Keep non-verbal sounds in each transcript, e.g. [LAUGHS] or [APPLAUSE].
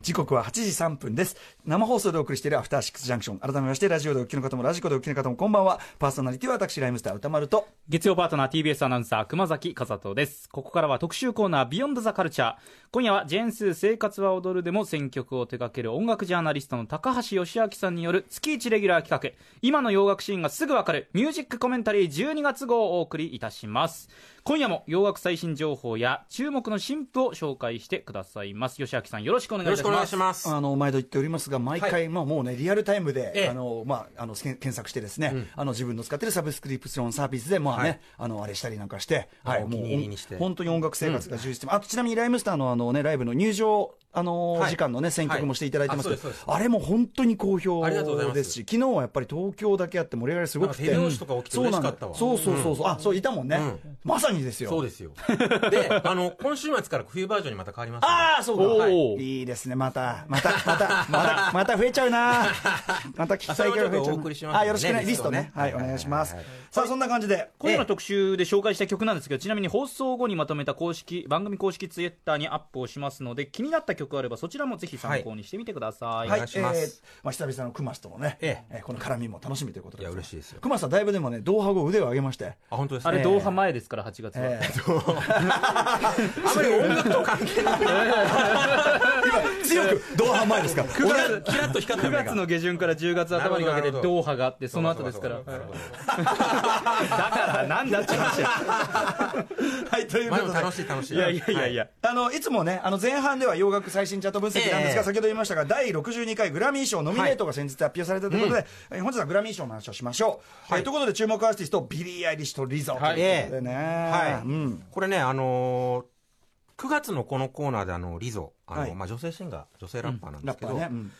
時刻は8時3分です。生放送でお送りしているアフターシックスジャンクション。改めまして、ラジオでお聞きの方もラジコでお聞きの方もこんばんは。パーソナリティは私、ライムスター歌丸と。月曜パートナー TBS アナウンサー熊崎和人です。ここからは特集コーナービヨンドザカルチャー。今夜はジェーンスー生活は踊るでも選曲を手掛ける音楽ジャーナリストの高橋義明さんによる月1レギュラー企画。今の洋楽シーンがすぐわかるミュージックコメンタリー12月号をお送りいたします。今夜も洋楽最新情報や注目の新譜を紹介してくださいます。義明さんよろしくお願いします。ます。あの毎度言っておりますが、毎回、まあ、もうね、リアルタイムで、ええ。あのまあ、あの検索してですね、あの自分の使ってるサブスクリプションサービスで、まあね、はい。あのあれしたりなんかして、はい、もう本当に音楽生活が充実して、あとちなみにライムスターのあの、ね、ライブの入場、あのはい。時間のね、選曲もしていただいてますけど、はいあれも本当に好評ですし、昨日はやっぱり東京だけあって盛り上がりすごくて、なんか手拍子とか起きてそうなんだ嬉しかったわそうそうそうそう、あそういたもんね、うん。まさにですよ。そうですよ。で、あの、今週末から冬バージョンにまた変わりますああ、そうか。い。いいですね、また、また、また、また、[LAUGHS] また増えちゃうな。[LAUGHS] また聞きたいから増えちゃう送りしますんでね。あ、よろしくね、リリストね。はい、お願いします。はいはいはい。さあ、そんな感じで。今夜の特集で紹介した曲なんですけど、ちなみに放送後にまとめた公式番組公式ツイッターにアップをしますので気になった曲あればそちらもぜひ参考にしてみてください、はい、お願いします。えーまあ、久々の熊瀬とのね、ええ。ーこの絡みも楽しみということで。いや嬉しいですよ。熊瀬さん、だいぶでもね、同派後腕を上げまして。あ、本当ですね。あれ同派前ですから8月は、え [LAUGHS] ーあまり音楽と関係ない。今、強く同派前ですか。9月キラッと光った9目が。月の下旬から10月頭にかけてドーハがあってその後ですから。だからなんだって話や。[LAUGHS] はい、というまことで。楽しい楽しい。いやいやいやいや、あのいつもね、あの前半では洋楽最新チャート分析なんですが、ええ。先ほど言いましたが、第62回グラミー賞ノミネートが先日発表されたということで、えー本日はグラミー賞の話をしましょう。はい。えーということで、注目アーティスト、ビリー・アイリッシュとリゾということでね。はい。うん。これね、あのー、9月のこのコーナーであのリゾあの、はい。まあ、女性シンガー女性ラッパーなんですけど、ね。うん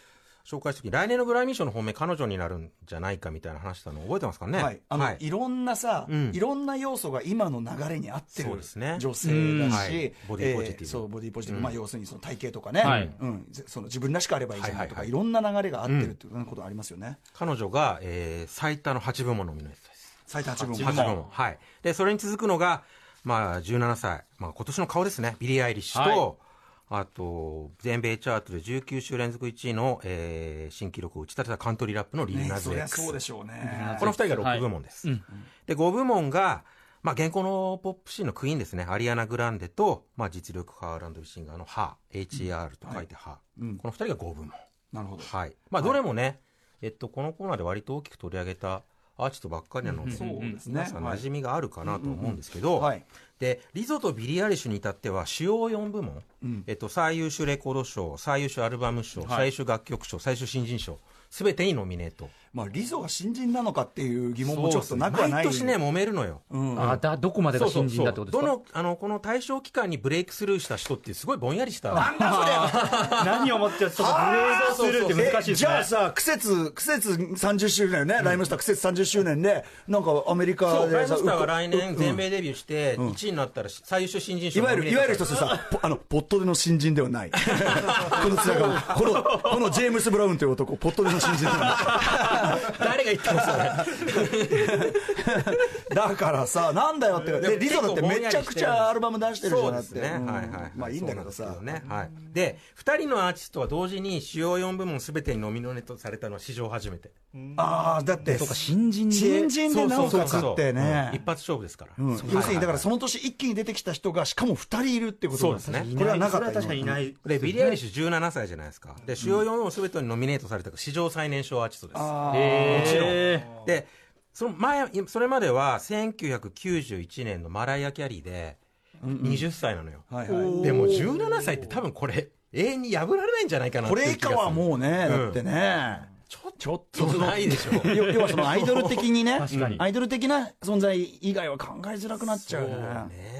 紹介した時来年のグラミー賞の本命彼女になるんじゃないかみたいな話したの覚えてますかね？はい、あの、い、ろんなさ、うん。いろんな要素が今の流れに合ってるそうですね。女性だうんし、はいボディポジティブ。えーそうボディポジティブ、うん。まあ要するにその体型とかね、はい。うん、ぜその自分らしくあればいいじゃないとか、いはいはいはい。ろんな流れが合ってるっていうことありますよね。彼女が、えー最多の8部門ノミネートです。最多8分8部門はい。でそれに続くのが、まあ、17歳、まあ、今年の顔ですね。ビリー・アイリッシュと、あと全米チャートで19週連続1位の、えー新記録を打ち立てたカントリーラップのリーナ・ズねそりゃ X、そうでしょうね。この2人が6部門です、うんで5部門が、まあ、現行のポップシーンのクイーンですね。アリアナ・グランデと、まあ、実力派 R&B シンガーのハー HER と書いてハ。ー、うん。この2人が5部門。なるほど。はい。まあ、どれもね、えっと、このコーナーで割と大きく取り上げたアーティストばっかりなので、そうですね。皆さん馴染みがあるかなと思うんですけど、はい。でリゾとビリー・アイリッシュに至っては主要4部門、うん。えっと、最優秀レコード賞最優秀アルバム賞、はい。最優秀楽曲賞最優秀新人賞すべてにノミネートまあ、リゾが新人なのかっていう疑問もちょっとなくはない。毎年ね揉めるのよ。うん、あだどこまでが新人だってことですか？どのあのこの対象期間にブレイクスルーした人ってすごいぼんやりした。[LAUGHS] 何をもってちょっとブレードするって難しいですね。えじゃあさ、苦節、苦節30周年ね、ライムスター苦節30周年で、なんかアメリカそうライムスターがう来年うん全米デビューして1位になったら最優秀新人賞いわゆる、いわゆる一つさ、ポあの、ポットでの新人ではない。[LAUGHS] このつながりこの、このジェームス・ブラウンという男、ポットでの新人ではない。[LAUGHS] 誰が言ったのそれ。だからさ、なんだよって。で、リゾだってめちゃくちゃアルバム出してるじゃなくて。ね、うんはいはい。まあいいんだけどさ。はい、で2人のアーティストは同時に主要4部門すべてにノミネートされたのは史上初めて。ああ、だって、そうか新人で新人でなおかつそうそう。そうってね。うん。一発勝負ですから、要するにだからその年一気に出てきた人がしかも2人いるってことそうですね。これはなかったそれは確かにいない。でビリー・アイリッシュ17歳じゃないですか。で主要4部門すべてにノミネートされた史上最年少アーティストです。あー。へーでその前それまでは1991年のマライア・キャリーで20歳なのよ、はいはい。でも17歳って多分これ永遠に破られないんじゃないかなってこれ以下はもうね、うん。だってね、ちょちょっとないでしょ。要要はそのアイドル的にね確かに。アイドル的な存在以外は考えづらくなっちゃうね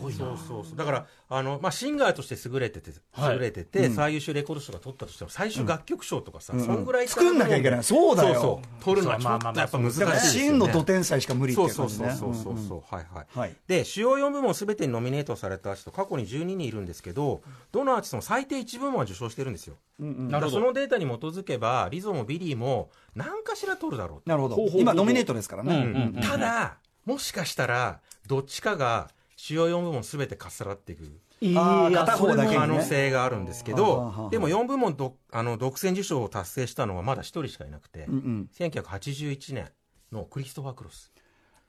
そうそうそう。だからあの、まあ、シンガーとして優れててはい。優れてて、最優秀レコード賞が取ったとしても最終楽曲賞とかさ、そんぐらい作んなきゃいけない。そうだよ。そう取るのはちょっとやっぱ難しいだからですよね。真のド天才しか無理って感じね。そうそうそうそうはいはい、はい。で主要4部門すべてにノミネートされた人過去に12人いるんですけどどのアーティストも最低1部門は受賞してるんですよ。なるほど。そのデータに基づけばリゾもビリーも何かしら取るだろうなるほど。今ノミネートですからね。うんうんうん。ただもしかしたらどっちかが主要4部門すべてかっさらっていく。片方だけ可能性があるんですけどでも4部門どあの独占受賞を達成したのはまだ1人しかいなくて、うんうん。1981年のクリストファー・クロス。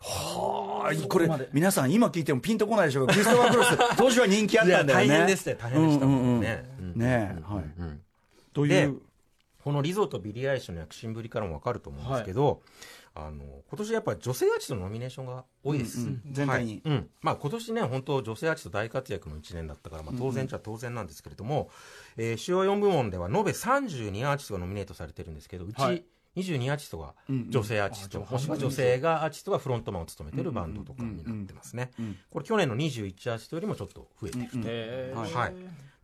あこれ皆さん今聞いてもピンとこないでしょうがクリストファー・クロス。[LAUGHS] 当時は人気あったんだよね。大変ですね。大変でしたもんね、ねえはいうんという。このリゾとビリー・アイリッシュの躍進ぶりからも分かると思うんですけど、あの今年やっぱり女性アーティストのノミネーションが多いです、うんうん。全体に。はい。うん。まあ、今年ね本当女性アーティスト大活躍の1年だったから、まあ、当然じゃ当然なんですけれども、えー主要4部門では延べ32アーティストがノミネートされてるんですけどうちはい。22アーティストが女性アーティスト、もしくは女性がアーティストがフロントマンを務めてるバンドとかになってますね、これ去年の21アーティストよりもちょっと増えていると、えーはい、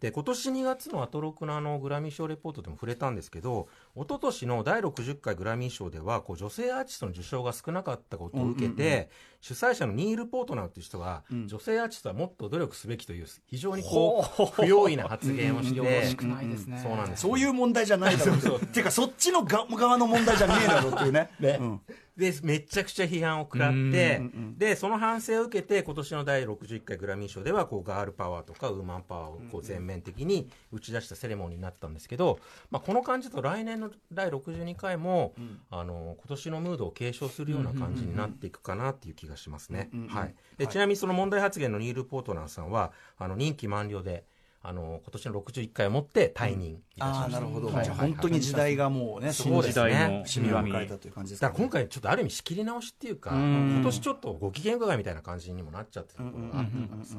で今年2月のアトロクのあのグラミー賞レポートでも触れたんですけど一昨年の第60回グラミー賞ではこう女性アーティストの受賞が少なかったことを受けて、主催者のニール・ポートナーという人が、女性アーティストはもっと努力すべきという非常にこう不用意な発言をして、そうなん。ですそういう問題じゃないだろうってていうかそっちのが側の問題じゃねえだろうっていうねうん。でめちゃくちゃ批判を食らって、でその反省を受けて今年の第61回グラミー賞ではこうガールパワーとかウーマンパワーをこう全面的に打ち出したセレモニーになったん。ですけど、まあ、この感じだと来年の第62回も、あの今年のムードを継承するような感じになっていくかなっていう気がしますね。はい、でちなみにその問題発言のニール・ポートナーさんはあの任期満了であの今年の61回をもって退任いたしました。ああなるほど、はい。じゃあ本当に時代がもうねそうですね。時代の締めを迎えたという感じですか、だから今回ちょっとある意味仕切り直しっていうか、ん。今年ちょっとご機嫌伺いみたいな感じにもなっちゃってるところがあったからさ、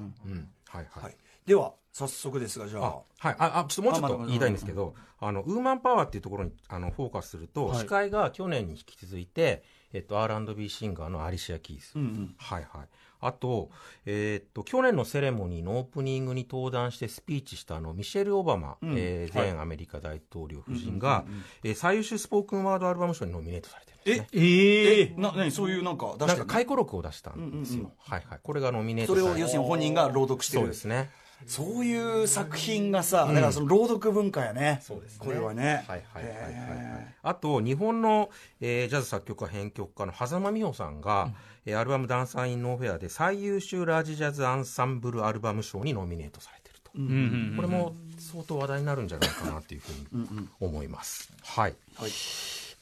はい。はい、では早速ですがじゃあ。あはい、ああちょっともうちょっと言いたいんですけど、あのウーマンパワーっていうところにあのフォーカスすると、はい。司会が去年に引き続いて、えっと、R&B シンガーのアリシア・キース、うんうん。はいはい、あと,、えーっと去年のセレモニーのオープニングに登壇してスピーチしたあのミシェル・オバマ、えー前アメリカ大統領夫人が、えー最優秀スポークンワードアルバム賞にノミネートされてるんですね。ええな何そういうなんか出なんか回顧録を出したんですよ、はいはい、これがノミネートそれされを要するに本人が朗読してる。そうですね。そういう作品がさ、だからその朗読文化やね。そうですね。これはね。はいはいはいはい、はい。へあと日本の、えージャズ作曲家編曲家の挾間美帆さんが、えーアルバム「ダンサー・イン・ノーフェア」で最優秀ラージジャズアンサンブルアルバム賞にノミネートされてると、うんうんこれも相当話題になるんじゃないかなというふうに思います。はい、はい。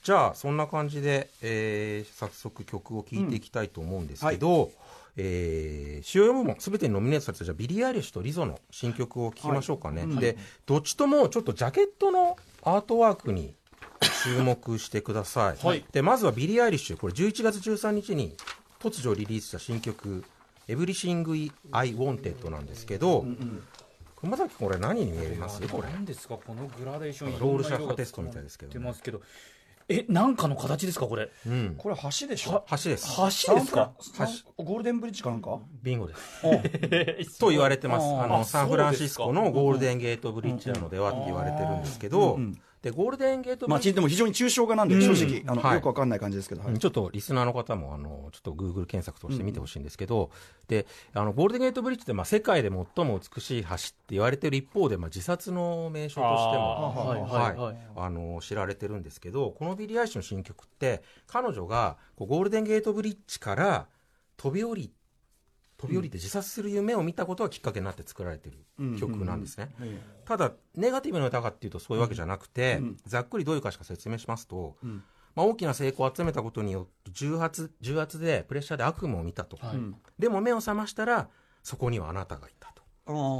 じゃあそんな感じで、えー早速曲を聴いていきたいと思うんですけど、えー主要4部門すべてにノミネートされたじゃあビリー・アイリッシュとリゾの新曲を聴きましょうかね、でどっちともちょっとジャケットのアートワークに注目してください、はい。でまずはビリー・アイリッシュ。これ11月13日に突如リリースした新曲「Everything I Wanted」なんですけど、熊崎君これ何に見えます？これ。何ですか？このグラデーション。ロールシャッフテストみたいですけど出ますけどえなんかの形ですか？これ。うん。これ橋でしょ？橋です。橋ですか？サンフランゴールデンブリッジかなんか？ビンゴです。[LAUGHS] と言われてます。あのあサンフランシスコのゴールデンゲートブリッジなのではって言われてるんですけど、でゴールデンゲートブまあリッジでも非常に抽象画なんで正直あのはい。よくわかんない感じですけどはい。うんちょっとリスナーの方もあのちょっとグーグル検索として見てほしいんですけど、であのゴールデンゲートブリッジってまあ世界で最も美しい橋って言われてる一方で、まあ、自殺の名所としてもはいはいはい。あの知られてるんですけどこのビリー・アイリッシュの新曲って彼女がこうゴールデンゲートブリッジから飛び降り飛び降りて自殺する夢を見たことがきっかけになって作られてる曲なんですね。ただネガティブな歌かっていうとそういうわけじゃなくて、ざっくりどういう歌詞か説明しますと、まあ、大きな成功を集めたことによって重圧重圧でプレッシャーで悪夢を見たと、はい。でも目を覚ましたらそこにはあなたがいたと。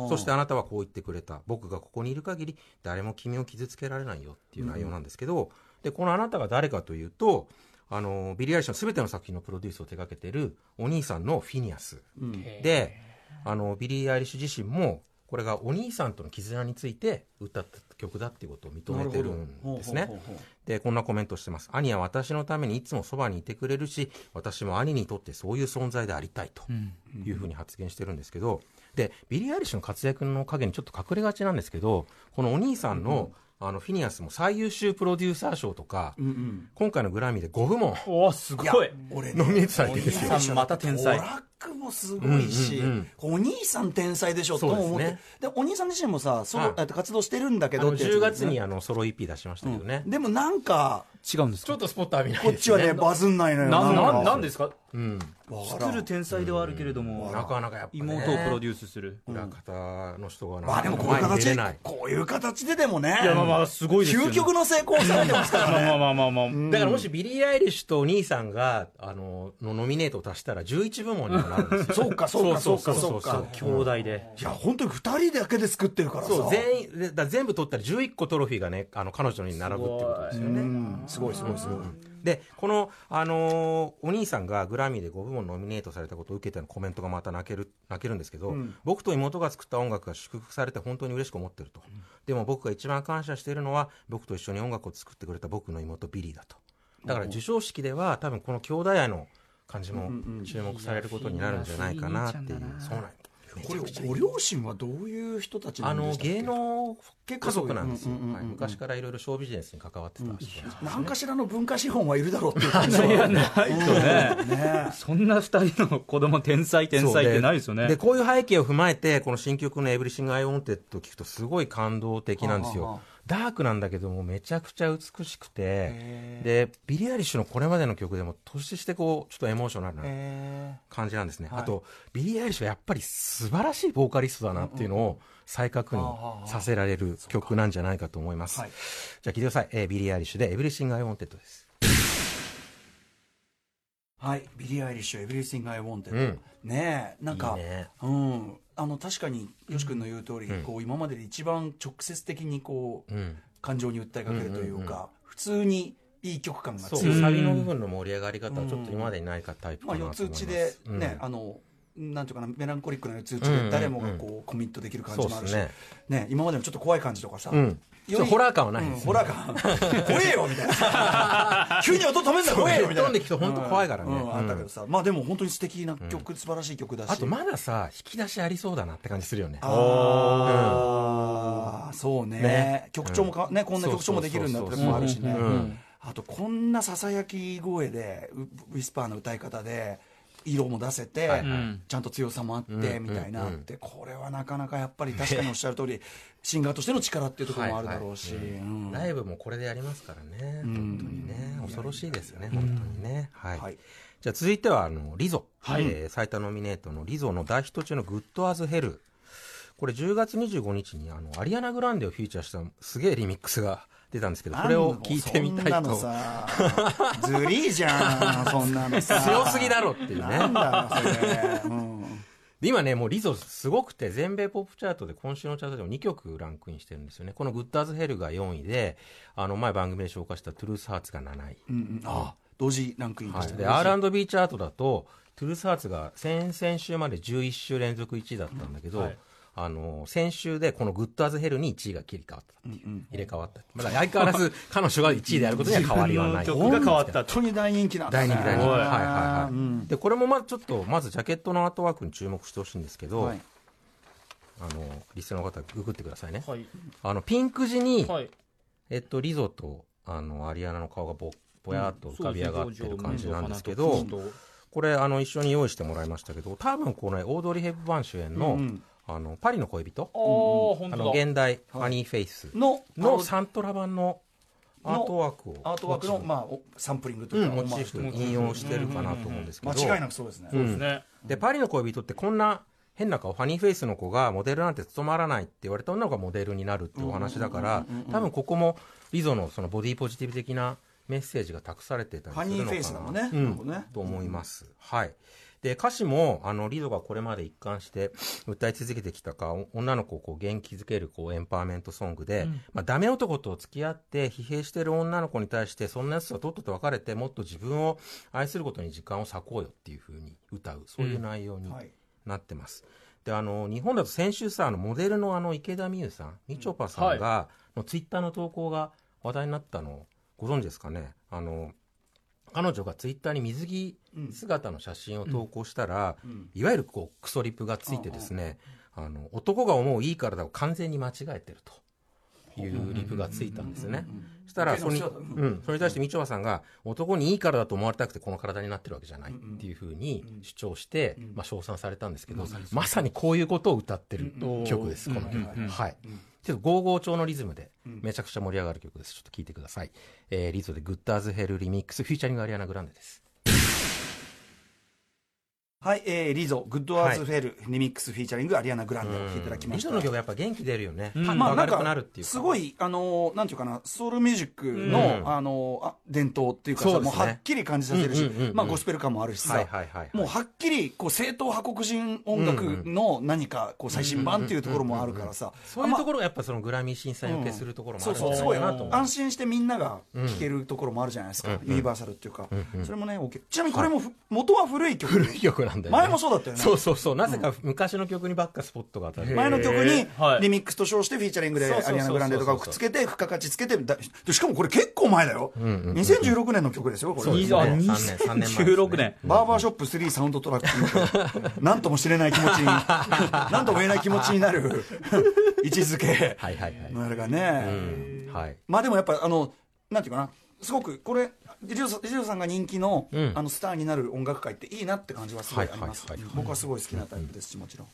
そしてあなたはこう言ってくれた。僕がここにいる限り誰も君を傷つけられないよっていう内容なんですけど、でこのあなたが誰かというとあのビリー・アイリッシュの全ての作品のプロデュースを手掛けてるお兄さんのフィニアス、であのビリー・アイリッシュ自身もこれがお兄さんとの絆について歌った曲だっていうことを認めてるんですね。でこんなコメントしてます。兄は私のためにいつもそばにいてくれるし私も兄にとってそういう存在でありたいというふうに発言してるんですけどでビリー・アイリッシュの活躍の陰にちょっと隠れがちなんですけどこのお兄さんの,、あのフィニアスも最優秀プロデューサー賞とか、今回のグラミーで5部門。おーすごい。俺ねノミネートされてるんですよ。また天才もすごいし、うんうんお兄さん天才でしょとも思ってですね。でお兄さん自身もさソロ活動してるんだけどってやつ10ですね。月にあのソロ EP 出しましたけどね、でもなんか違うんですか？ちょっとスポット浴びないこっちはねバズんないのよな。ななんか？なんですか？うん、作る天才ではあるけれども、なかなかやっぱ、ね、妹をプロデュースする、裏方の人がなまあでもこういう形こういう形ででもね。いやまあまあすごいですよ、ね、究極の成功をされてますからね。[LAUGHS] まあまあまあまあまあ、だからもしビリー・アイリッシュとお兄さんがあののノミネートを足したら11部門にもなるん。ですよそうかそうかそうか。そうか兄弟で。いや本当に2人だけで作ってるからさ。そう全員でだ全部取ったら11個トロフィーがねあの彼女に並ぶってことですよね。うん。すごいすごいすごい。でこの、あのーお兄さんがグラミーで5部門ノミネートされたことを受けてのコメントがまた泣ける泣けるんですけど、うん。僕と妹が作った音楽が祝福されて本当に嬉しく思ってると、でも僕が一番感謝しているのは僕と一緒に音楽を作ってくれた僕の妹ビリーだと。だから授賞式では多分この兄弟愛の感じも注目されることになるんじゃないかなっていう。そうなんめこれご両親はどういう人たちなあのんでしたっけ芸能家族なんですよ、うんうんうんうんはい昔からいろいろショービジネスに関わってた人何かしらの文化資本はいるだろうっていう感じいやないとね [LAUGHS] ね。そんな二人の子供天才天才ってないですよね。でこういう背景を踏まえてこの新曲の「Everything I Wanted」を聞くとすごい感動的なんですよ、はあはあダークなんだけどもめちゃくちゃ美しくてへでビリー・アイリッシュのこれまでの曲でも突出してこうちょっとエモーショナルなえ感じなんですね、はい。あとビリー・アイリッシュはやっぱり素晴らしいボーカリストだなっていうのを再確認させられる曲なんじゃないかと思います、はい。じゃあ聴いてください、えービリー・アイリッシュで「Everything I Wanted」です。はい。ビリー・アイリッシュ「Everything I Wanted」うん。ねえなんかいいね。うんあの確かによし君の言う通り、こう今までで一番直接的にこう、うん。感情に訴えかけるというか、普通にいい曲感が強い、サビの部分の盛り上がり方はちょっと今までにないかタイプまあ、四つかなと思います、打ちでうん。ね、あのなんていうかなメランコリックな四つ打ちうんうんうん。で誰もがこうコミットできる感じもあるし、ね。す今までのちょっと怖い感じとかさ、うん。ホラー感はないですね。うんホラー感。怖えよみたいな。[LAUGHS] 急に音止めんだ怖えよみたいな。飛んできて本当怖いからね。うんうんあったけうんどさ、まあでも本当に素敵な曲、素晴らしい曲だし。あとまださ引き出しありそうだなって感じするよね。ああ、そうね。ね。曲調もか、ねこんな曲調もできるんだってのもあるしね、うん。うん。あとこんなささやき声でウウィスパーの歌い方で色も出せて、はいはい。ちゃんと強さもあって、うんみたいなあって、これはなかなかやっぱり確かにおっしゃる通り、シンガーとしての力っていうところもあるだろうし、ライブもこれでやりますからね、ん。本当にね。恐ろしいですよね、本当にね。はい、はい。じゃあ続いてはあのリゾ、はい。えー最多ノミネートのリゾの大ヒット中の「 Good as Hell」これ10月25日にあのアリアナ・グランデをフィーチャーしたすげえリミックスが出たんですけどこれを聞いてみたいと。さずりーじゃんそんなのさ。強すぎだろっていうね。なんだそれ、うん。で今ねもうリゾすごくて全米ポップチャートで今週のチャートでも2曲ランクインしてるんですよね。この「グッド・アズ・ヘル」が4位であの前番組で紹介した「トゥルース・ハーツ」が7位。うんうんあ同時ランクインではい、したね、で R&B チャートだと Truth Hurts が先々週まで11週連続1位だったんだけど、はいあの先週でこの Good as Hell に1位が切り替わったっていう、うんうん。入れ替わった。まだ相変わらず彼女が1位であることには変わりはない。自分の曲が変わった。本当に大人気なんだね。大人気大人気。はいはいはい、うん。でこれもまずちょっとまずジャケットのアートワークに注目してほしいんですけど、はい。あのリスナーの方ググってくださいね、はい。あのピンク地に、はい。えっと、リゾとあのアリアナの顔がぼぼやっと浮かび上がってる感じなんですけど、これあの一緒に用意してもらいましたけど多分このオードリー・ヘップバーン主演の,、うんあのパリの恋人？あの現代ファニーフェイス。ののサントラ版のアートワークをアートワークの、まあ、おサンプリングというか、うん、モチーフと引用してるかなと思うんですけど、間違いなくそうですね、うん。ね。でパリの恋人ってこんな変な顔ファニーフェイスの子がモデルなんて務まらないって言われた女の子がモデルになるっていうお話だから多分ここもリゾのそのボディポジティブ的なメッセージが託されてたりファニーフェイするのかなスなのね,、うんね。と思います、はいで歌詞もあのリゾがこれまで一貫して歌い続けてきたかお女の子をこう元気づけるこうエンパワーメントソングで、まあ、ダメ男と付き合って疲弊してる女の子に対してそんなやつとはとっとと別れてもっと自分を愛することに時間を割こうよっていうふうに歌うそういう内容にはい。なってます。であの日本だと先週さあのモデルのあの池田美優さんみちょぱさんが、のツイッターの投稿が話題になったのをご存知ですかね。あの彼女がツイッターに水着姿の写真を投稿したら、いわゆるこうクソリプがついてですね、あの男が思ういい体を完全に間違えてると。いうリプがついたんですよね。そしたらそれに、うん。うん、それに対してみちょぱさんが男にいいからだと思われたくてこの体になってるわけじゃないっていうふうに主張して、まあ、称賛されたんですけど、まさにこういうことを歌ってる曲です、この曲。はい。ちょっとゴーゴー調のリズムでめちゃくちゃ盛り上がる曲です。ちょっと聴いてください。えー、リゾで Good as Hell Remix featuring アリアナグランデです。はい、えー、リゾ、 Good as Hell、Remix featuring、アリアナ・グランデを聴いていただきました。リゾの曲はやっぱ元気出るよね。んパンまあ、なんか。すごい、あのーなんていうかな、ソウルミュージックの、うんあのーあ、伝統っていうかさ、そうねもうはっきり感じさせるしうんうんうんう、んまあ、ゴスペル感もあるしさはい、はいはいはい。もうはっきり、こう、正統派黒人音楽の何か、こう、最新版っていうところもあるからさ、そういうところがやっぱそのグラミー審査員受けするところもあるんないかなと思う。安心してみんなが聴けるところもあるじゃないですか、ユニバーサルっていうか、それもね、OK。ちなみにこれもふ、元は古い曲。古い曲なんだよね。前もそうだったよね。そうそうそう。なぜか昔の曲にばっかスポットが当たる。前の曲にはい。リミックスと称してフィーチャリングでアリアナ・グランデとかをくっつけて付加価値つけてしかもこれ結構前だよ、2016年の曲ですよこれ。そうですね。あ3年3年前ですね。2016年バーバーショップ3サウンドトラックなんとも知れない気持ちに [LAUGHS] なんとも言えない気持ちになる。[LAUGHS] 位置づけ。はいはいはい。のあれがね、うん。はい。まあでもやっぱあのなんていうかなすごくこれリジオさんリジオさんが人気の,、うん。あのスターになる音楽界っていいなって感じはすごいあります、はいはい。はい僕はすごい好きなタイプですしもちろん。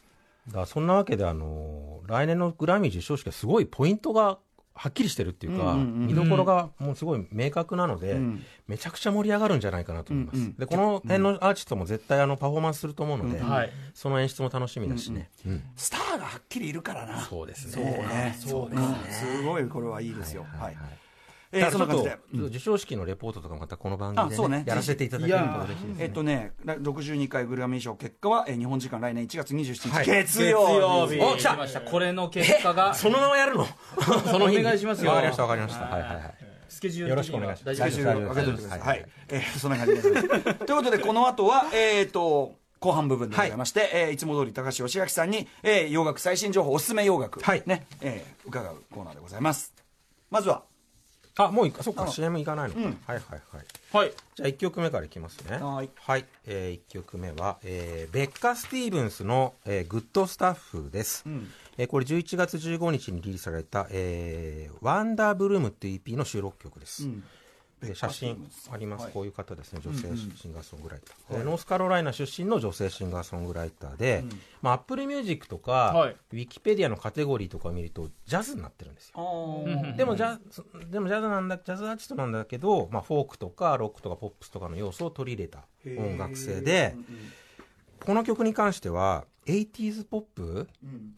だからそんなわけで、あのー来年のグラミー授賞式はすごいポイントがはっきりしてるっていうか、うんうんうん見どころがもうすごい明確なので、ん。めちゃくちゃ盛り上がるんじゃないかなと思います。うん。うんで、この辺のアーティストも絶対あのパフォーマンスすると思うので、はい。その演出も楽しみだしね。うんスターがはっきりいるからな。そうですそうね。ね。そうねすごいこれはいいですよ。はいえーだからちょっそんな感じで。と、授賞式のレポートとかまたこの番組で、あそうね。ね、やらせていただけると嬉しいですね。えっとね、ら62回グラミー賞結果は、えー日本時間来年1月27日、はい。月曜日。お来た。ました。これの結果がそのままやるの？[LAUGHS] その日に。お願いしますよわかりました、わかりました。はいはいはい。スケジュールよろしくお願いします。大丈夫です最終開けといてください。ははい。い。えーそんな感じです。[LAUGHS] ということで、この後は、えっと、後半部分でございまして、い。えーいつも通り高橋義明さんに、えー洋楽最新情報、おすすめ洋楽、はい。ね、えー伺うコーナーでございます。まずは、あ、もういか、そっか、あ CM 行かないのか。うんはいはいはい。はいじゃあ1曲目からいきますね。はい。はい。え1曲目は、えーベッカ・スティーブンスの、えーグッドスタッフです。んえーこれ11月15日にリリースされた、えーワンダーブルームっていう EP の収録曲です。んで写真あります、はい。こういう方ですね、女性シンガーソングライター、えーノースカロライナ出身の女性シンガーソングライターで、まあ、Apple Music とか、はい。ウィキペディアのカテゴリーとかを見ると、ジャズになってるんですよ。あでもジャズ、でもジャズなんだ、ジャズアーティストなんだけど、まあ、フォークとかロックとかポップスとかの要素を取り入れた音楽性で、この曲に関しては、80s ポップ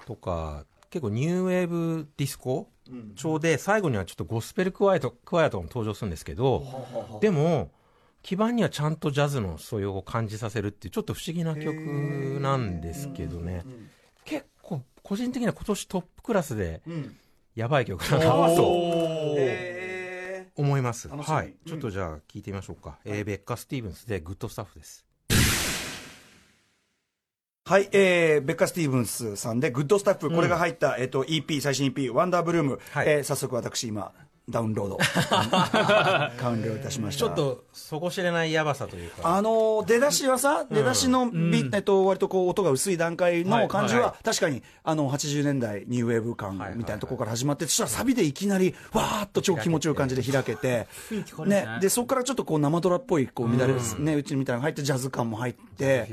とか、結構ニューウェーブディスコ調で、最後にはちょっとゴスペルクワイト、クワイアとかも登場するんですけど、でも、基盤にはちゃんとジャズの素養を感じさせるっていう、ちょっと不思議な曲なんですけどね。結構、個人的には今年トップクラスで、うん。やばい曲だなとえ思います。はい。ちょっとじゃあ聞いてみましょうか。えーベッカ・スティーブンスで Good Stuff です。はい、えー、ベッカ・スティーブンスさんで、 Good Stuff、これが入った、えっ、と、EP、最新 EP、 WONDERBLOOM、はい。えー早速私今、ダウンロード、[LAUGHS] 完了いたしました。ちょっと、底知れないやばさというか。あのー出だしはさ、出だしのビ、えっと、割とこう、音が薄い段階の感じは、はい。は確かに、あの、80年代ニューウェーブ感みたいなところから始まって、そしたらサビでいきなり、わーっと超気持ちよい感じで開けて、ね。ね、で、そこからちょっとこう、生ドラっぽい、こう、乱れる、ね、うちみたいなのが入って、ジャズ感も入って。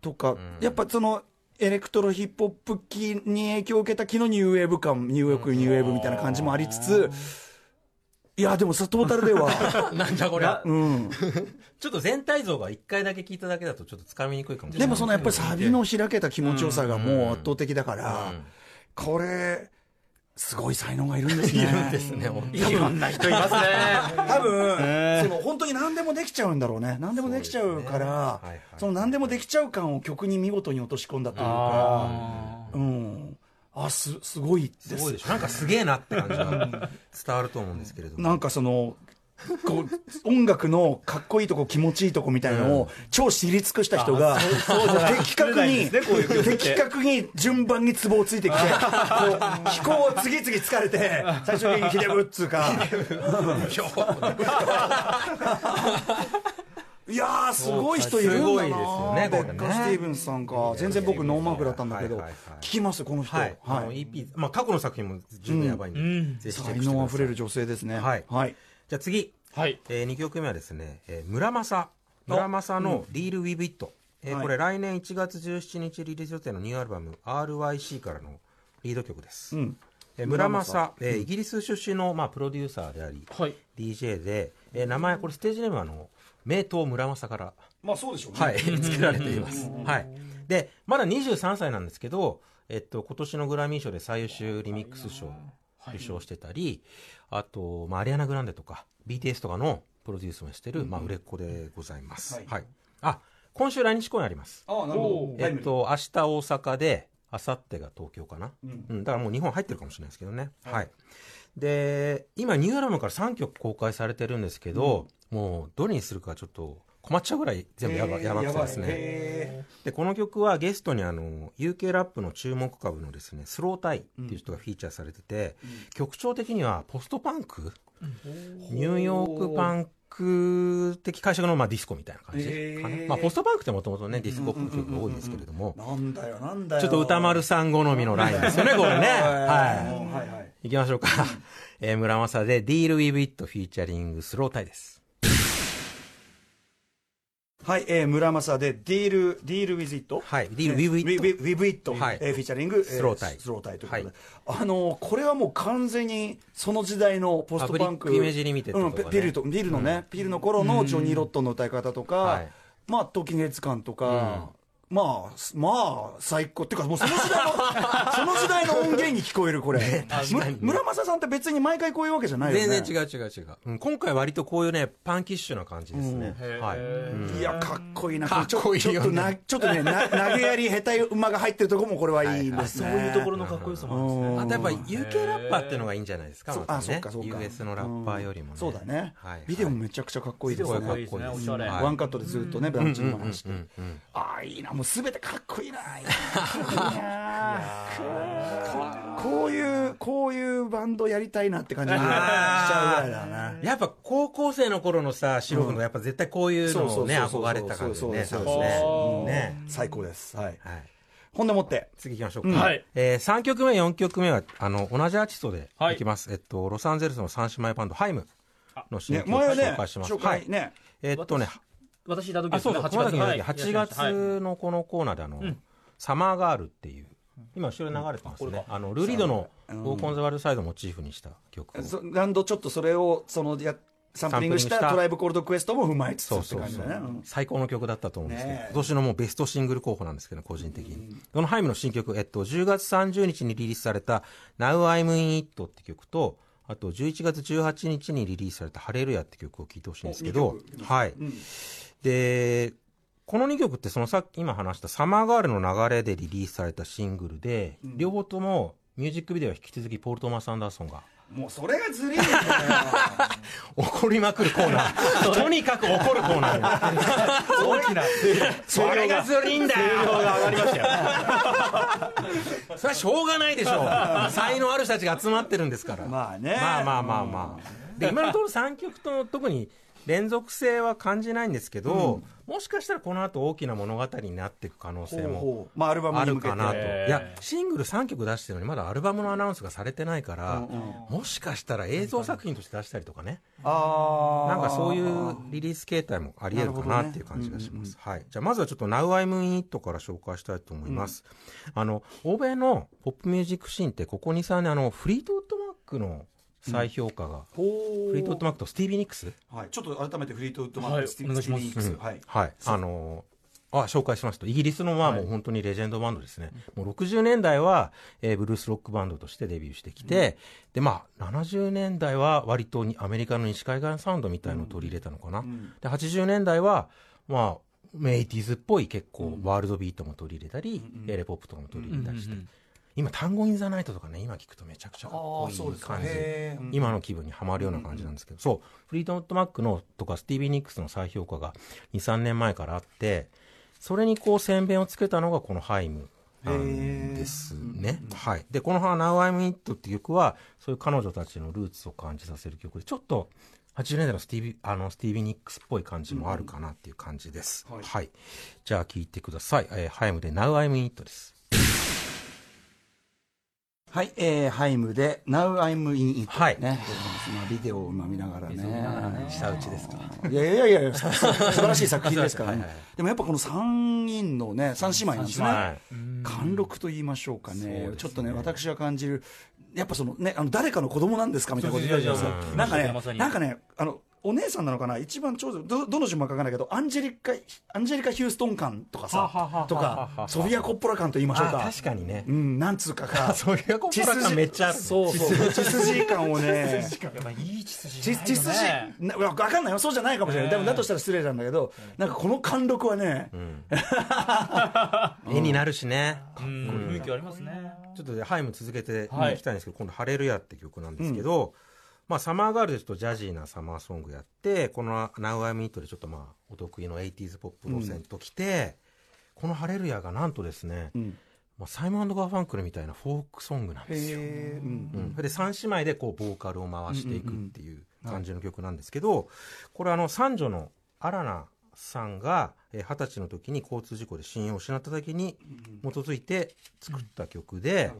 とか、やっぱその、エレクトロヒップホップ期に影響を受けた期のニューウェーブ感、ニューヨークニューウェーブみたいな感じもありつつ、いや、でもさ、トータルでは、[LAUGHS] なんだこれ。うん。[LAUGHS] ちょっと全体像が一回だけ聞いただけだとちょっとつかみにくいかもしれない。でもそのやっぱりサビの開けた気持ちよさがもう圧倒的だから、これ、すごい才能がいるんですね。いるんですね、いろんな人いますね [LAUGHS] 多分、その本当に何でもできちゃうんだろうね。何でもできちゃうから、その何でもできちゃう感を曲に見事に落とし込んだというか、あうん。あ、す、すごいです。すごいでしょ。なんかすげえなって感じが伝わると思うんですけれども。なんかその、こう音楽のかっこいいとこ気持ちいいとこみたいのを超知り尽くした人が [LAUGHS] 的確に的確に順番にツボをついてきて [LAUGHS] こう飛行を次々疲れて最終的にヒデブっつうか [LAUGHS] いやーすごい人いるんだなすごいですよねベこれね。ッカ・スティーブンスさんか。全然僕ノーマークだったんだけど聞きますこの人。はい、あのはい EP、まあ、過去の作品も十分やばいんで、うん。ぜひチェッ才クしてください。能あふれる女性ですね。はい。はい。じゃあ次、はい。えー、2曲目はですね、えー、村正。村正の「Deal with It」えーはい。これ来年1月17日リリース予定のニューアルバム「RYC」からのリード曲です、うん。えー村正、えーイギリス出身の、まあ、プロデューサーでありはい。DJ で、えー名前これステージネームはあの名刀村正からまあそうでしょうねはい、作られています。はい。で、まだ23歳なんですけど、えっと、今年のグラミー賞で最優秀リミックス賞を受賞してたり、あと、まあ、アリアナ・グランデとか、BTS とかのプロデュースもしてる、まあ、売れっ子でございます。はいはい。あ、今週来日公演あります。ああなるほどえっと、明日大阪で、明後日が東京かな？うんうん、だからもう日本入ってるかもしれないですけどね。はい。で、今、ニューアルバムから3曲公開されてるんですけど、もう、どれにするかちょっと困っちゃうぐらい全部やば,、やばくてですね。へでこの曲はゲストにあの UK ラップの注目株のですねスロータイっていう人がフィーチャーされてて、曲調的にはポストパンク、ニューヨークパンク的解釈のまあディスコみたいな感じ？かな、まあ、ポストパンクってもともとねディスコっぽい曲が多いんですけれども、ーなんだよなんだよ。ちょっと宇多丸さん好みのラインですよね [LAUGHS] これね。はい。ははいはいきましょうか、えー村正で「Deal with It」フィーチャリングスロータイですはい、えー、村正でディール、ディールウィズイットはい「Deal with It」with it, with it はい。えーフィーチャリング、えースロータイ。スロータイということで、はい。あのーこれはもう完全にその時代のポストパンク。イメージリミテッドね。うん、ピルとピルのね、ピルの頃のジョニー・ロットンの歌い方とか、はい。まあ時月感とか、まあまあ最高。っていうかもうその時代の [LAUGHS] その時代の音源に聞こえるこれ、ムムラ・マサさんって別に毎回こういうわけじゃないよね。全然違う違う違う、うん今回割とこういうねパンキッシュな感じですね、うん。はい、うん。いやかっこいいな。かっこいいよね。ちょっとなちょっとねな投げやり下手馬が入ってるところもこれはいいですね、そういうところのかっこよさもあるんですね。うん。あとやっぱ UK ラッパーっていうのがいいんじゃないですか、そうあそうかそうか。US のラッパーよりもね、そうだね、はいビデオもめちゃくちゃかっこいいですね。ビデオかっこいいですね。おしゃれ。はい。ワンカットでずっとね、ブランチの話して、ああいいなもうすべてかっこいいな。こういうこういうバンドやりたいなって感じがしちゃうぐらいだな。やっぱ高校生の頃のさシロ君がやっぱ絶対こういうのをね憧れた感じでねそう多分ね。最高です。はい。はい。ほんでもって。次行きましょうか、うん。はい。えー、3曲目4曲目はあの同じアーティストでい。きます、えっとロサンゼルスの三姉妹バンドハイムの新ね曲を紹介します、紹介ね、えっとね私いた時ですねあそう。そう、8月はい。8月のこのコーナーであの、サマーガールっていう、今後ろに流れてますね。あの、ルーリードのウォークオンザワールドサイドをモチーフにした曲を。そ何度ちょっとそれをそのやサンプリングしたトライブコールドクエストも踏まえつつってそうそうそう。感じだねうん。最高の曲だったと思うんですけど、今年のもうベストシングル候補なんですけど、個人的に。このハイムの新曲、えっと、10月30日にリリースされた Now I'm in It って曲と、あと11月18日にリリースされたハレルヤって曲を聴いてほしいんですけどはい。で、この2曲ってそのさっき今話したサマーガールの流れでリリースされたシングルで、両方ともミュージックビデオは引き続きポール・トーマス・アンダーソンがもうそれがずるい怒りまくるコーナー。[LAUGHS] とにかく怒るコーナーよ。大きなそれがずるいんだよ。が上がりましたよそれはしょうがないでしょう。才能ある人たちが集まってるんですから。まあねまあまあまあまあ。で、今のところ3曲とも特に連続性は感じないんですけど、もしかしたらこの後大きな物語になっていく可能性もあアルバムあに向けてるかなと。いや、シングル3曲出してるのにまだアルバムのアナウンスがされてないから、もしかしたら映像作品として出したりとかね。なんかそういうリリース形態もあり得るかなっていう感じがします。はい。じゃあまずはちょっと Now I'm in It から紹介したいと思います。あの、欧米のポップミュージックシーンってここ2、3年あの、フリートウッドマックの再評価が、ほう。フリートウッドマックとスティービー・ニックス、はい、ちょっと改めてフリートウッドマック、はい。スティービーニックス。はい、はい。あのあ、紹介しますと、イギリスのまあもう本当にレジェンドバンドですね。もう60年代は、えーブルースロックバンドとしてデビューしてきて、で、まあ、70年代は割とにアメリカの西海岸サウンドみたいのを取り入れたのかな。で、80年代は、まあ、エイティーズっぽい結構ワールドビートも取り入れたり、エレポップとかも取り入れたりして、今、 Tango in the Night とかね、今聞くとめちゃくちゃかっこいい感じ。へー今の気分にはまるような感じなんですけど、そう、フリートマックのとかスティービー・ニックスの再評価が2、3年前からあって、それにこう先鞭をつけたのがこのハイムなんですね。はい。で、この Now I'm It っていう曲は、そういう彼女たちのルーツを感じさせる曲で、ちょっと80年代のスティービー、あの、スティービー・ニックスっぽい感じもあるかなっていう感じです。はいはい。じゃあ聞いてください。えーハイムで Now I'm It です。はい、えー、ハイムで Now I'm in It はい。ね、まあビデオを今見ながらね。下打ちですかいやいやいやいや素晴らしい作品ですからね、はいはいでもやっぱこの3人のね3姉妹なんですね、はい。貫禄と言いましょうかね。ね。ちょっとね私が感じるやっぱそのねあの誰かの子供なんですかみたいなこと言ったじゃないですか。なんかねなんかねあのお姉さんなのかな？一番長女どどの順番かわかんないけどアンジェリカアンジェリカ・ヒューストン感とかさはははとかソフィア・コッポラ感と言いましょうあか確かにね。う。んなんつうかか。ソフィア・コッポラ感 [LAUGHS] めっちゃある。そうそう。血筋。感をね。やっぱいい血筋血血筋。なわかんないよ。そうじゃないかもしれない、でもだとしたら失礼なんだけど、なんかこの貫禄はね、[LAUGHS] 絵になるしね。うん。雰囲気ありますね。ちょっとねハイム続けてはい。いきたいんですけど、今度、ハレルヤって曲なんですけど、まあ、サマーガールでちょっとジャジーなサマーソングやって、この Now I'm It でちょっとまあ、お得意の 80s ポップ路線ときて、このハレルヤがなんとですね、ん。まあ、サイモンガーファンクルみたいなフォークソングなんですよ。うんうん、で3姉妹でこうボーカルを回していくっていう感じの曲なんですけど、これあの三女のアラナさんがえー二十歳の時に交通事故で親友を失った時に基づいて作った曲で、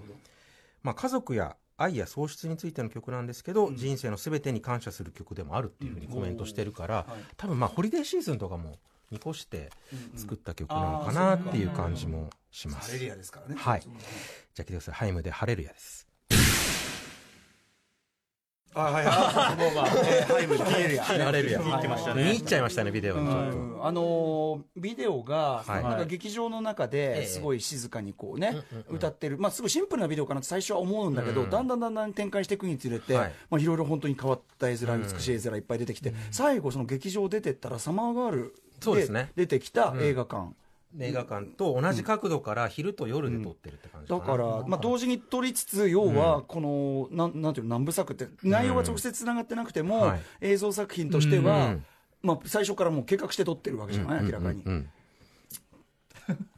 まあ、家族や愛や喪失についての曲なんですけど、人生の全てに感謝する曲でもあるっていうふうにコメントしてるから、多分まあホリデーシーズンとかも見越して作った曲なのかなっていう感じもします。ハレリアですからね。はい。じゃあ聞いてください。ハイムでハレルヤです。あ、はいはい。もうまあ、えーハイムでハレリア。レルヤ。聞いてましたね見入っちゃいましたね、ビデオに。あのビデオが、なんか劇場の中ですごい静かにこうね、歌ってる、まあ、すごいシンプルなビデオかなって最初は思うんだけど、だんだんだんだん展開していくにつれて、いまあ、いろいろ本当に変わった絵面、美しい絵面いっぱい出てきて、最後、その劇場出てったら、サマーガールで出てきた映画館。映画館と同じ角度から昼と夜で撮ってるって感じだから、まあ、同時に撮りつつ、要は、この、なんなんていうの、南部作って、内容が直接つながってなくても、はい。映像作品としては、うんまあ、最初からもう計画して撮ってるわけじゃない、明らかに。うん。うん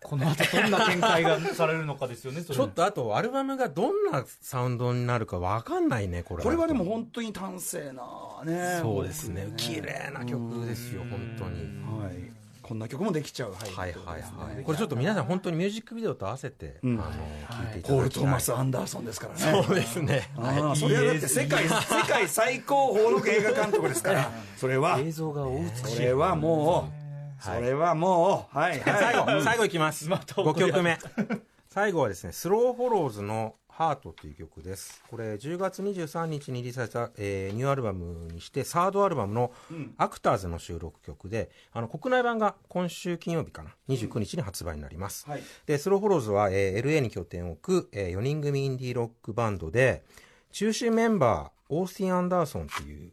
この後どんな展開がされるのかですよねちょっとあとアルバムがどんなサウンドになるかわかんないねこれ。これはでも本当に端正なね。そうですね。綺麗な曲ですよ本当に。はい。こんな曲もできちゃう。はい。はいはいはい。これちょっと皆さん本当にミュージックビデオと合わせて、ん。あの聞いていたポール・だきたい。トーマス・アンダーソンですからね。そうですね。ああそれはだって世界、世界最高峰の映画監督ですから、[LAUGHS] それは、映像が大美しい。それはもう、それはもう、はい、最はい。後、最後いきます。[LAUGHS] また5曲目。最後はですね、スローフォローズのハートという曲です。これ、10月23日にリリースされた、えーニューアルバムにして、サードアルバムのアクターズの収録曲で、あの、国内版が今週金曜日かな、29日に発売になります。はい。で、スローフォローズは、えー LA に拠点を置く、え4人組インディーロックバンドで、中心メンバー、オースティン・アンダーソンっていう、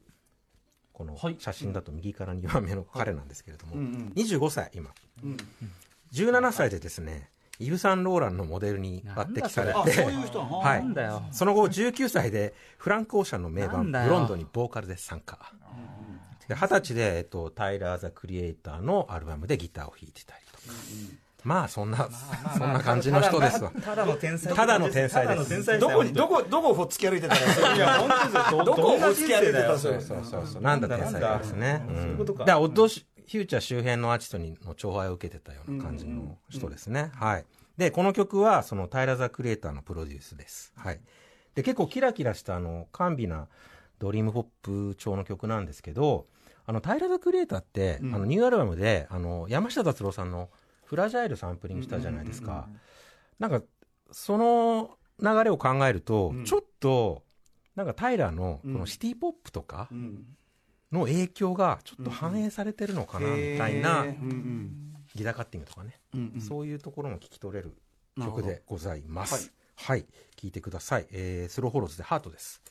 このはい。写真だと右から2番目の彼なんですけれども、25歳、今。17歳でですね、イヴ・サンローランのモデルに抜擢されあ、て、そはい。その後19歳でフランク・オーシャンの名盤ブロンドにボーカルで参加。で二十歳で、えっと、タイラー・ザ・クリエイターのアルバムでギターを弾いてたりとか。まあ、そんな、そんな感じの人ですわ。ただの天才。ただの天才です。どこに、どこ、どこをほっつき歩いてたら、いや、本当ですよ。どこをほっつき歩いてたら、そうそうそうそう。なんだ天才かですね。そういうことか。だから、オッドシフューチャー周辺のアーティストにの寵愛を受けてたような感じの人ですね。はい。で、この曲は、その、タイラー・ザ・クリエイターのプロデュースです。はい。で、結構キラキラした、あの、甘美なドリームポップ調の曲なんですけど、あの、タイラー・ザ・クリエイターって、あの、ニューアルバムで、あの、山下達郎さんのフラジャイルサンプリングしたじゃないですか。なんか、その流れを考えると、ちょっと、なんかタイラーのこのシティポップとかうんの影響がちょっと反映されてるのかなみたいなギターカッティングとかね、そういうところも聞き取れる曲でございます。はい、聞いてください。えー、スローホローズでハートです。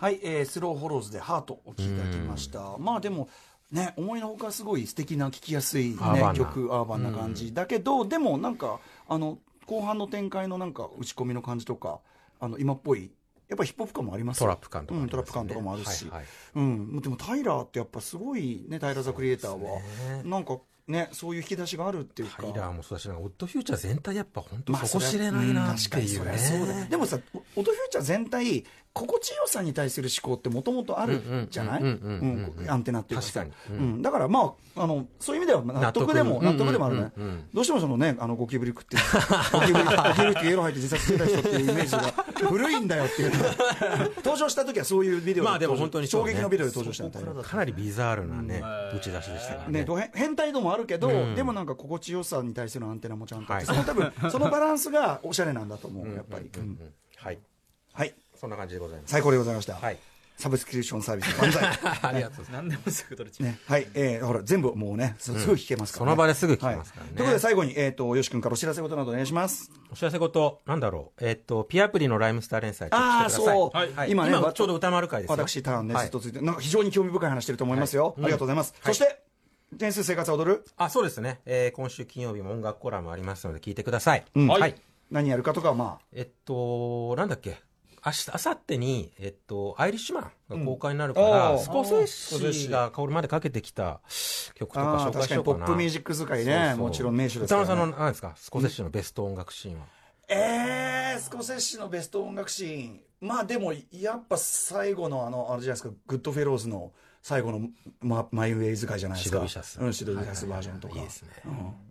はい、えー、スローフォローズでハートお聴きいただきました。まあでも、ね、思いのほかすごい素敵な聴きやすい、ね曲、アーバンな感じ。だけど、でもなんか、あの、後半の展開のなんか打ち込みの感じとか、あの、今っぽい、やっぱヒップホップ感もありますよトラップ感とかあうん、トラップ感とかもあるし。はいはいうん、でもタイラーってやっぱすごいね、タイラー・ザ・クリエイターは、ねなんかね、そういう引き出しがあるっていうか。タイラーもそうだし、オッドフューチャー全体やっぱ本当まあ底知れないなっていうそれはうん確かにそうだね。でもさ、オオトフューチャー全体、心地よさに対する思考ってもともとあるじゃない？アンテナっていうか。さ確かに。うん。だからまああのそういう意味では納得。でも納納得得でもあるね。どうしてもそのねあのゴキブリ食ってゴキブリゴキブリ食ってゲロ吐いて自殺してた人っていうイメージが [LAUGHS] 古いんだよっていう。登場した時はそういうビデオまあでも本当に衝撃のビデオで登場したみたいな。かなりビザールなね、打ち出しでしたからね。変変態度もあるけど、うん。でもなんか心地よさに対するアンテナもちゃんとあって、はいその多分そのバランスがおしゃれなんだと思う、やっぱり、うんはいはいそんな感じでございます。最高でございました、はい。サブスクリプションサービス万歳。[LAUGHS] ありがとうございます。何でもすぐ取れちゃう、ね。はい。えー、ほら全部もうねすすぐ聞けますから、ね。その場ですぐ聞けますからね。はい。ということで最後に、えー、とよし君からお知らせことなどお願いします。お知らせ事なんだろう。えっとピアプリのライムスター連載ああそう、はい。はい。今ね今ちょうど歌丸会ですよ。私ターンね、はい。ずっとついてなんか非常に興味深い話してると思いますよ、ありがとうございます、はいそして点数生活は踊る、あそうですね、えー今週金曜日も音楽コラムありますので聞いてください、うん。はい。何やるかとかはまあ。えっとなんだっけ明日明後日に、えっと、アイリッシュマンが公開になるから、うんスコセッシがこれまでかけてきた曲とか紹介しようかな。ップミュージック使いね。そうそう。もちろん名手ですから、ね、宇多丸さんの何ですか？スコセッシのベスト音楽シーンは、えー、スコセッシのベスト音楽シーン。まあでもやっぱ最後のあのあれじゃないですか。グッドフェローズの最後のマ My Way 使いじゃないですか。シドビシャス。うんシドビシャスバージョンとか、いいですね、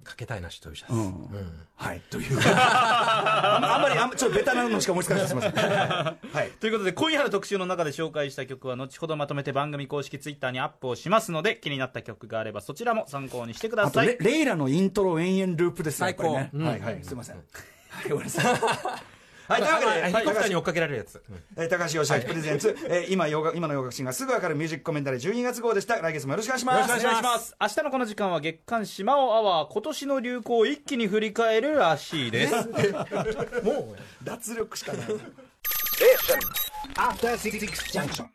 かけたいなシドビシャス、うん。はいという。あんまあんまりあんまちょっとベタなのしか思いつかないです。すみませんはい。ということで今夜の特集の中で紹介した曲は後ほどまとめて番組公式ツイッターにアップをしますので気になった曲があればそちらも参考にしてくだあとさいレレイラのイントロ延々ループですね最高。うん。はいはい。すみません。はいごめんなさいはいというわけで、ヘリコプターに追っかけられるやつ、うん。えー高橋義明プレゼンツ、えー今洋楽今の洋楽シーンがすぐわかるミュージックコメンタリー12月号でした。来月もよろしくお願いします。お願いします。明日のこの時間は月刊島尾アワー今年の流行を一気に振り返るらしいです。[LAUGHS] 脱力しかない。[LAUGHS] After Six Junction.